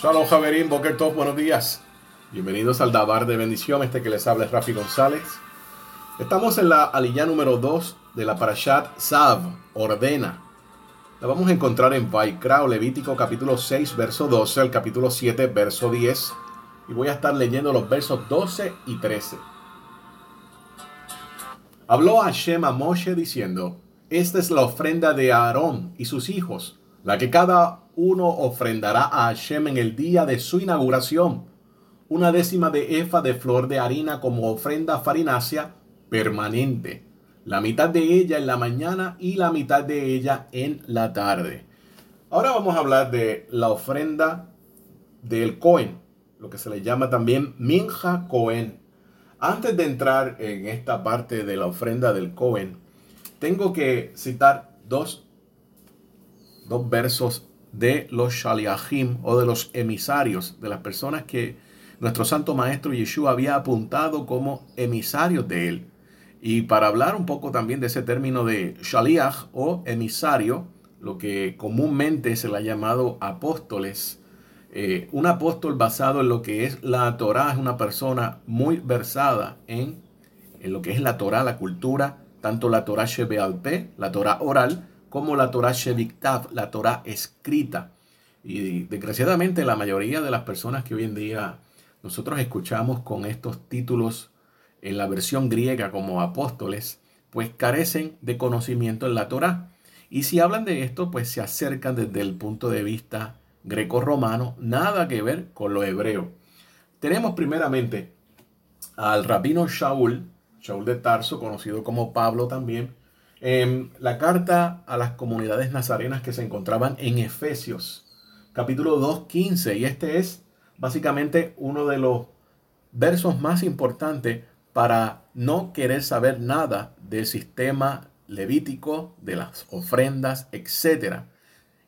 Shalom Javerín, Boker buenos días. Bienvenidos al Dabar de Bendición, este que les habla es Rafi González. Estamos en la aliyá número 2 de la Parashat Sav, Ordena. La vamos a encontrar en Vaikra Levítico capítulo 6, verso 12 al capítulo 7, verso 10. Y voy a estar leyendo los versos 12 y 13. Habló Hashem a Moshe diciendo, Esta es la ofrenda de Aarón y sus hijos, la que cada uno ofrendará a Hashem en el día de su inauguración una décima de efa de flor de harina como ofrenda farinácea permanente, la mitad de ella en la mañana y la mitad de ella en la tarde. Ahora vamos a hablar de la ofrenda del Cohen, lo que se le llama también Minja Cohen. Antes de entrar en esta parte de la ofrenda del Cohen, tengo que citar dos, dos versos de los Shaliachim o de los emisarios, de las personas que nuestro santo maestro Yeshua había apuntado como emisarios de él. Y para hablar un poco también de ese término de shaliach o emisario, lo que comúnmente se le ha llamado apóstoles, eh, un apóstol basado en lo que es la Torah es una persona muy versada en, en lo que es la Torah, la cultura, tanto la Torah Shebealpe, la Torah oral, como la Torah Shebiktav, la Torah escrita. Y desgraciadamente la mayoría de las personas que hoy en día nosotros escuchamos con estos títulos en la versión griega como apóstoles, pues carecen de conocimiento en la Torá. Y si hablan de esto, pues se acercan desde el punto de vista greco-romano, nada que ver con lo hebreo. Tenemos primeramente al rabino Shaul, Shaul de Tarso, conocido como Pablo también, en la carta a las comunidades nazarenas que se encontraban en Efesios, capítulo 2.15, y este es básicamente uno de los versos más importantes para no querer saber nada del sistema levítico, de las ofrendas, etc.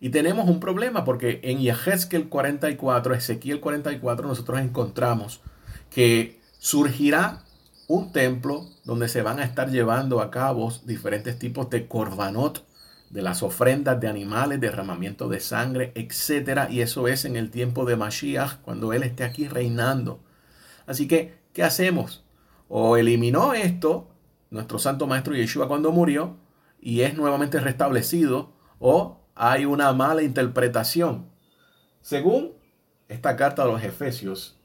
Y tenemos un problema porque en Yehezkel 44, Ezequiel 44, nosotros encontramos que surgirá un templo donde se van a estar llevando a cabo diferentes tipos de korbanot, de las ofrendas de animales, derramamiento de sangre, etc. Y eso es en el tiempo de Mashiach, cuando Él esté aquí reinando. Así que, ¿qué hacemos? O eliminó esto, nuestro Santo Maestro Yeshua cuando murió, y es nuevamente restablecido, o hay una mala interpretación. Según esta carta de los Efesios,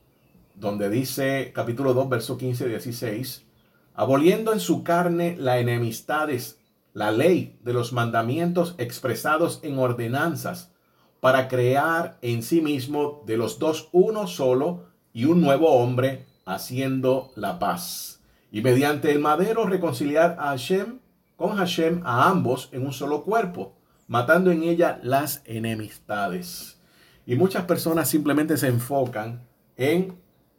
donde dice capítulo 2, verso 15 y 16, aboliendo en su carne la enemistades la ley de los mandamientos expresados en ordenanzas para crear en sí mismo de los dos uno solo y un nuevo hombre haciendo la paz. Y mediante el madero reconciliar a Hashem con Hashem a ambos en un solo cuerpo, matando en ella las enemistades. Y muchas personas simplemente se enfocan en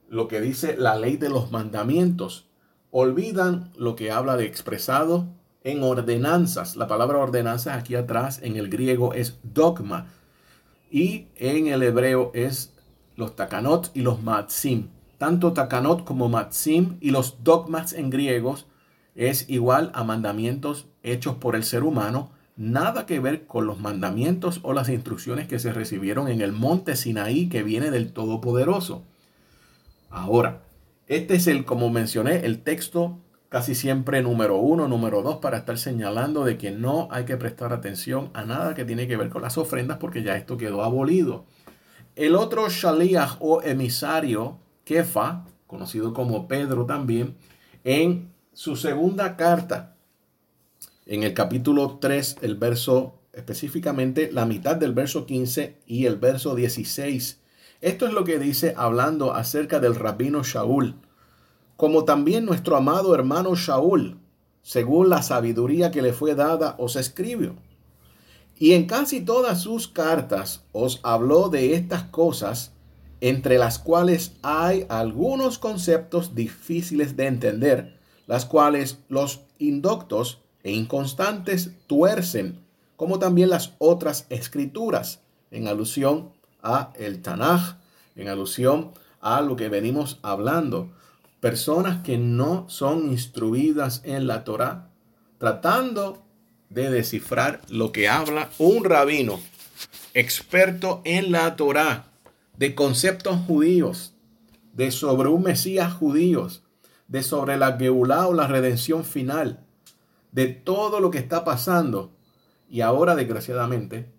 lo que dice la ley de los mandamientos. Olvidan lo que habla de expresado en ordenanzas. La palabra ordenanzas aquí atrás en el griego es dogma y en el hebreo es los takanot y los matzim. Tanto takanot como matzim y los dogmas en griegos es igual a mandamientos hechos por el ser humano, nada que ver con los mandamientos o las instrucciones que se recibieron en el monte Sinaí que viene del Todopoderoso. Ahora, este es el, como mencioné, el texto casi siempre número uno, número dos, para estar señalando de que no hay que prestar atención a nada que tiene que ver con las ofrendas porque ya esto quedó abolido. El otro shaliach o emisario, Kefa, conocido como Pedro también, en su segunda carta, en el capítulo 3, el verso, específicamente la mitad del verso 15 y el verso 16. Esto es lo que dice hablando acerca del rabino Shaul como también nuestro amado hermano Shaul, según la sabiduría que le fue dada, os escribió. Y en casi todas sus cartas os habló de estas cosas, entre las cuales hay algunos conceptos difíciles de entender, las cuales los indoctos e inconstantes tuercen, como también las otras escrituras, en alusión a el Tanaj, en alusión a lo que venimos hablando personas que no son instruidas en la Torah, tratando de descifrar lo que habla un rabino experto en la Torah, de conceptos judíos, de sobre un Mesías judíos, de sobre la Geulah o la redención final, de todo lo que está pasando. Y ahora, desgraciadamente,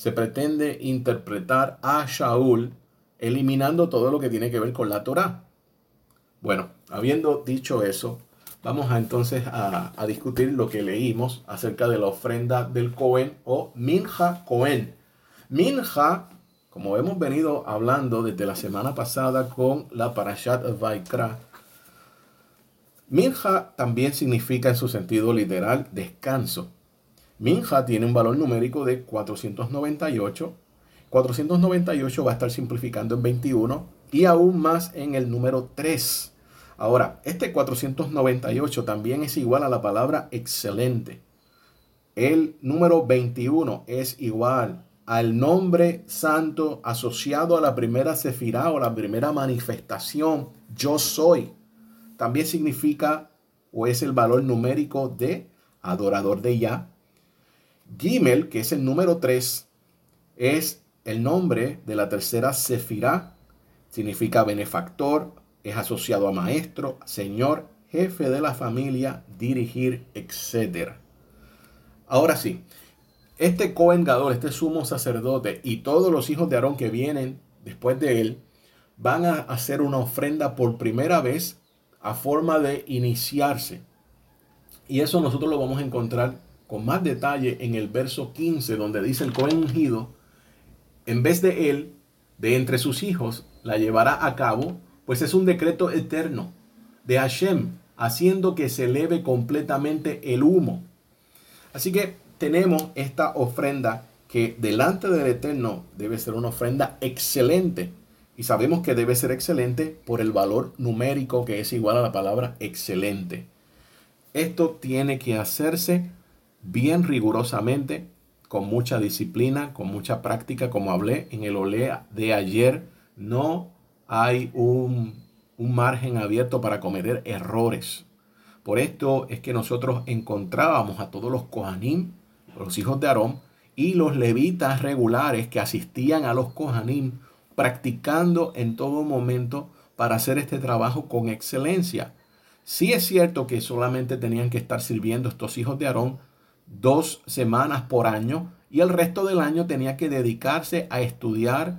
se pretende interpretar a Shaul eliminando todo lo que tiene que ver con la Torah. Bueno, habiendo dicho eso, vamos entonces a, a, discutir lo que leímos acerca de la ofrenda del Cohen o Minja Cohen. Minja, como hemos venido hablando desde la semana pasada con la Parashat Vaikra, Minja también significa en su sentido literal descanso. Minja tiene un valor numérico de 498. 498 va a estar simplificando en 21 y aún más en el número 3. Ahora, este 498 también es igual a la palabra excelente. El número 21 es igual al nombre santo asociado a la primera sefirá o la primera manifestación, yo soy también significa o es el valor numérico de adorador de Yah. Gimel, que es el número 3, es el nombre de la tercera Sefirá. Significa benefactor, es asociado a maestro, señor, jefe de la familia, dirigir, etc. Ahora sí, este Cohen Gadol, este sumo sacerdote y todos los hijos de Aarón que vienen después de él, van a hacer una ofrenda por primera vez a forma de iniciarse. Y eso nosotros lo vamos a encontrar con más detalle en el verso 15, donde dice el Cohen ungido, en vez de él, de entre sus hijos, la llevará a cabo, pues es un decreto eterno de Hashem, haciendo que se eleve completamente el humo. Así que tenemos esta ofrenda que delante del Eterno debe ser una ofrenda excelente, y sabemos que debe ser excelente por el valor numérico que es igual a la palabra excelente. Esto tiene que hacerse bien rigurosamente, con mucha disciplina, con mucha práctica, como hablé en el olea de ayer. No hay un, un margen abierto para cometer errores. Por esto es que nosotros encontrábamos a todos los Kohanim, los hijos de Aarón, y los levitas regulares que asistían a los Kohanim practicando en todo momento para hacer este trabajo con excelencia. Sí es cierto que solamente tenían que estar sirviendo estos hijos de Aarón dos semanas por año y el resto del año tenía que dedicarse a estudiar,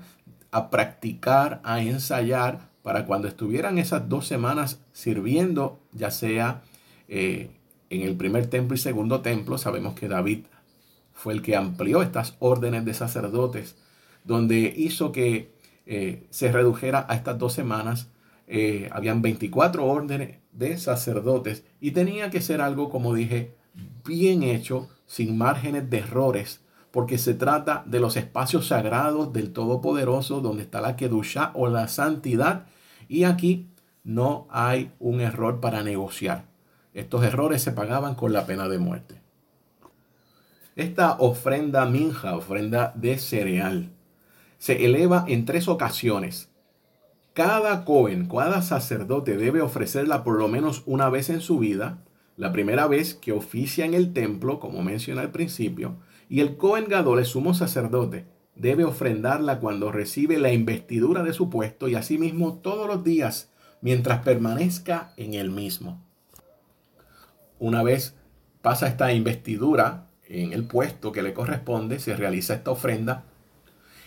a practicar, a ensayar para cuando estuvieran esas dos semanas sirviendo, ya sea eh, en el primer templo y segundo templo, sabemos que David fue el que amplió estas órdenes de sacerdotes, donde hizo que eh, se redujera a estas dos semanas. Eh, habían 24 órdenes de sacerdotes y tenía que ser algo, como dije, bien hecho, sin márgenes de errores, porque se trata de los espacios sagrados del Todopoderoso, donde está la Kedusha o la santidad, y aquí no hay un error para negociar. Estos errores se pagaban con la pena de muerte. Esta ofrenda minja, ofrenda de cereal, se eleva en tres ocasiones. Cada Cohen, cada sacerdote debe ofrecerla por lo menos una vez en su vida, la primera vez que oficia en el templo, como mencioné al principio, y el Cohen Gadol, el sumo sacerdote, debe ofrendarla cuando recibe la investidura de su puesto y asimismo todos los días mientras permanezca en el mismo. Una vez pasa esta investidura en el puesto que le corresponde, se realiza esta ofrenda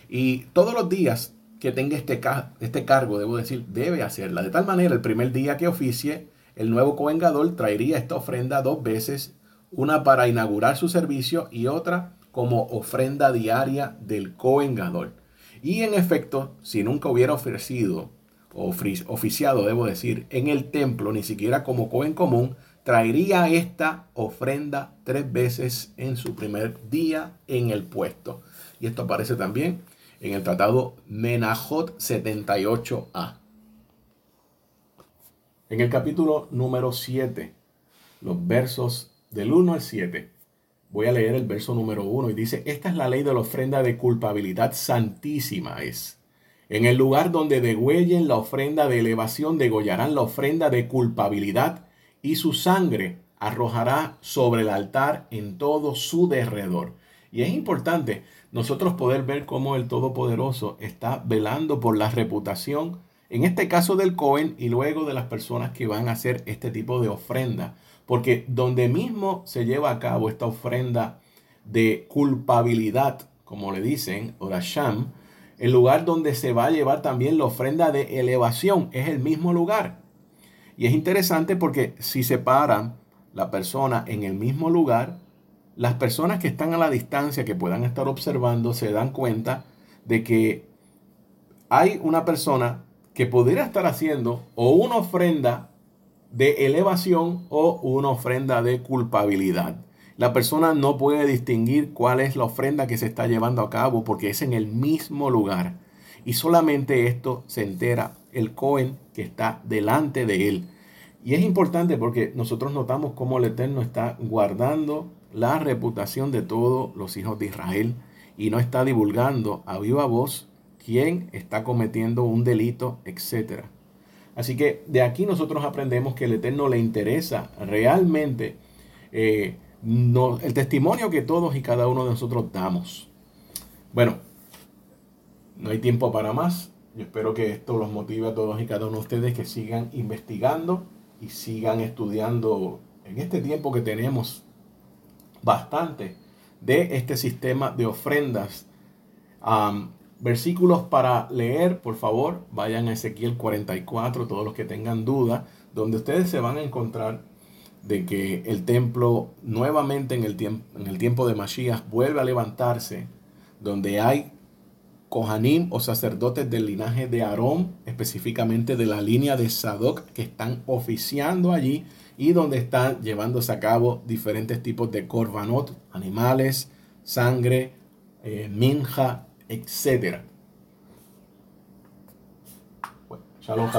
y todos los días que tenga este, este cargo, debo decir, debe hacerla. De tal manera, el primer día que oficie, el nuevo covengador traería esta ofrenda dos veces, una para inaugurar su servicio y otra como ofrenda diaria del covengador. Y en efecto, si nunca hubiera ofrecido, oficiado, debo decir, en el templo, ni siquiera como cohen común, traería esta ofrenda tres veces en su primer día en el puesto. Y esto aparece también en el tratado Menajot 78a. En el capítulo número 7, los versos del 1 al 7, voy a leer el verso número 1 y dice, esta es la ley de la ofrenda de culpabilidad santísima es. En el lugar donde degüellen la ofrenda de elevación, degollarán la ofrenda de culpabilidad y su sangre arrojará sobre el altar en todo su derredor Y es importante nosotros poder ver cómo el Todopoderoso está velando por la reputación, en este caso del Cohen y luego de las personas que van a hacer este tipo de ofrenda. Porque donde mismo se lleva a cabo esta ofrenda de culpabilidad, como le dicen, o Sham, el lugar donde se va a llevar también la ofrenda de elevación es el mismo lugar. Y es interesante porque si se paran la persona en el mismo lugar, las personas que están a la distancia, que puedan estar observando, se dan cuenta de que hay una persona que podría estar haciendo o una ofrenda de elevación o una ofrenda de culpabilidad. La persona no puede distinguir cuál es la ofrenda que se está llevando a cabo porque es en el mismo lugar. Y solamente esto se entera el Cohen que está delante de él. Y es importante porque nosotros notamos cómo el Eterno está guardando la reputación de todos los hijos de Israel y no está divulgando a viva voz quién está cometiendo un delito, etc. Así que de aquí nosotros aprendemos que el Eterno le interesa realmente eh, el testimonio que todos y cada uno de nosotros damos. Bueno, no hay tiempo para más. Yo espero que esto los motive a todos y cada uno de ustedes que sigan investigando y sigan estudiando en este tiempo que tenemos bastante de este sistema de ofrendas. Versículos para leer, por favor, vayan a Ezequiel 44, todos los que tengan duda, donde ustedes se van a encontrar de que el templo nuevamente en el, tiempo, en el tiempo de Mashiach vuelve a levantarse, donde hay Kohanim o sacerdotes del linaje de Aarón, específicamente de la línea de Sadoc, que están oficiando allí y donde están llevándose a cabo diferentes tipos de korbanot, animales, sangre, eh, minja, etc. Bueno, shalom,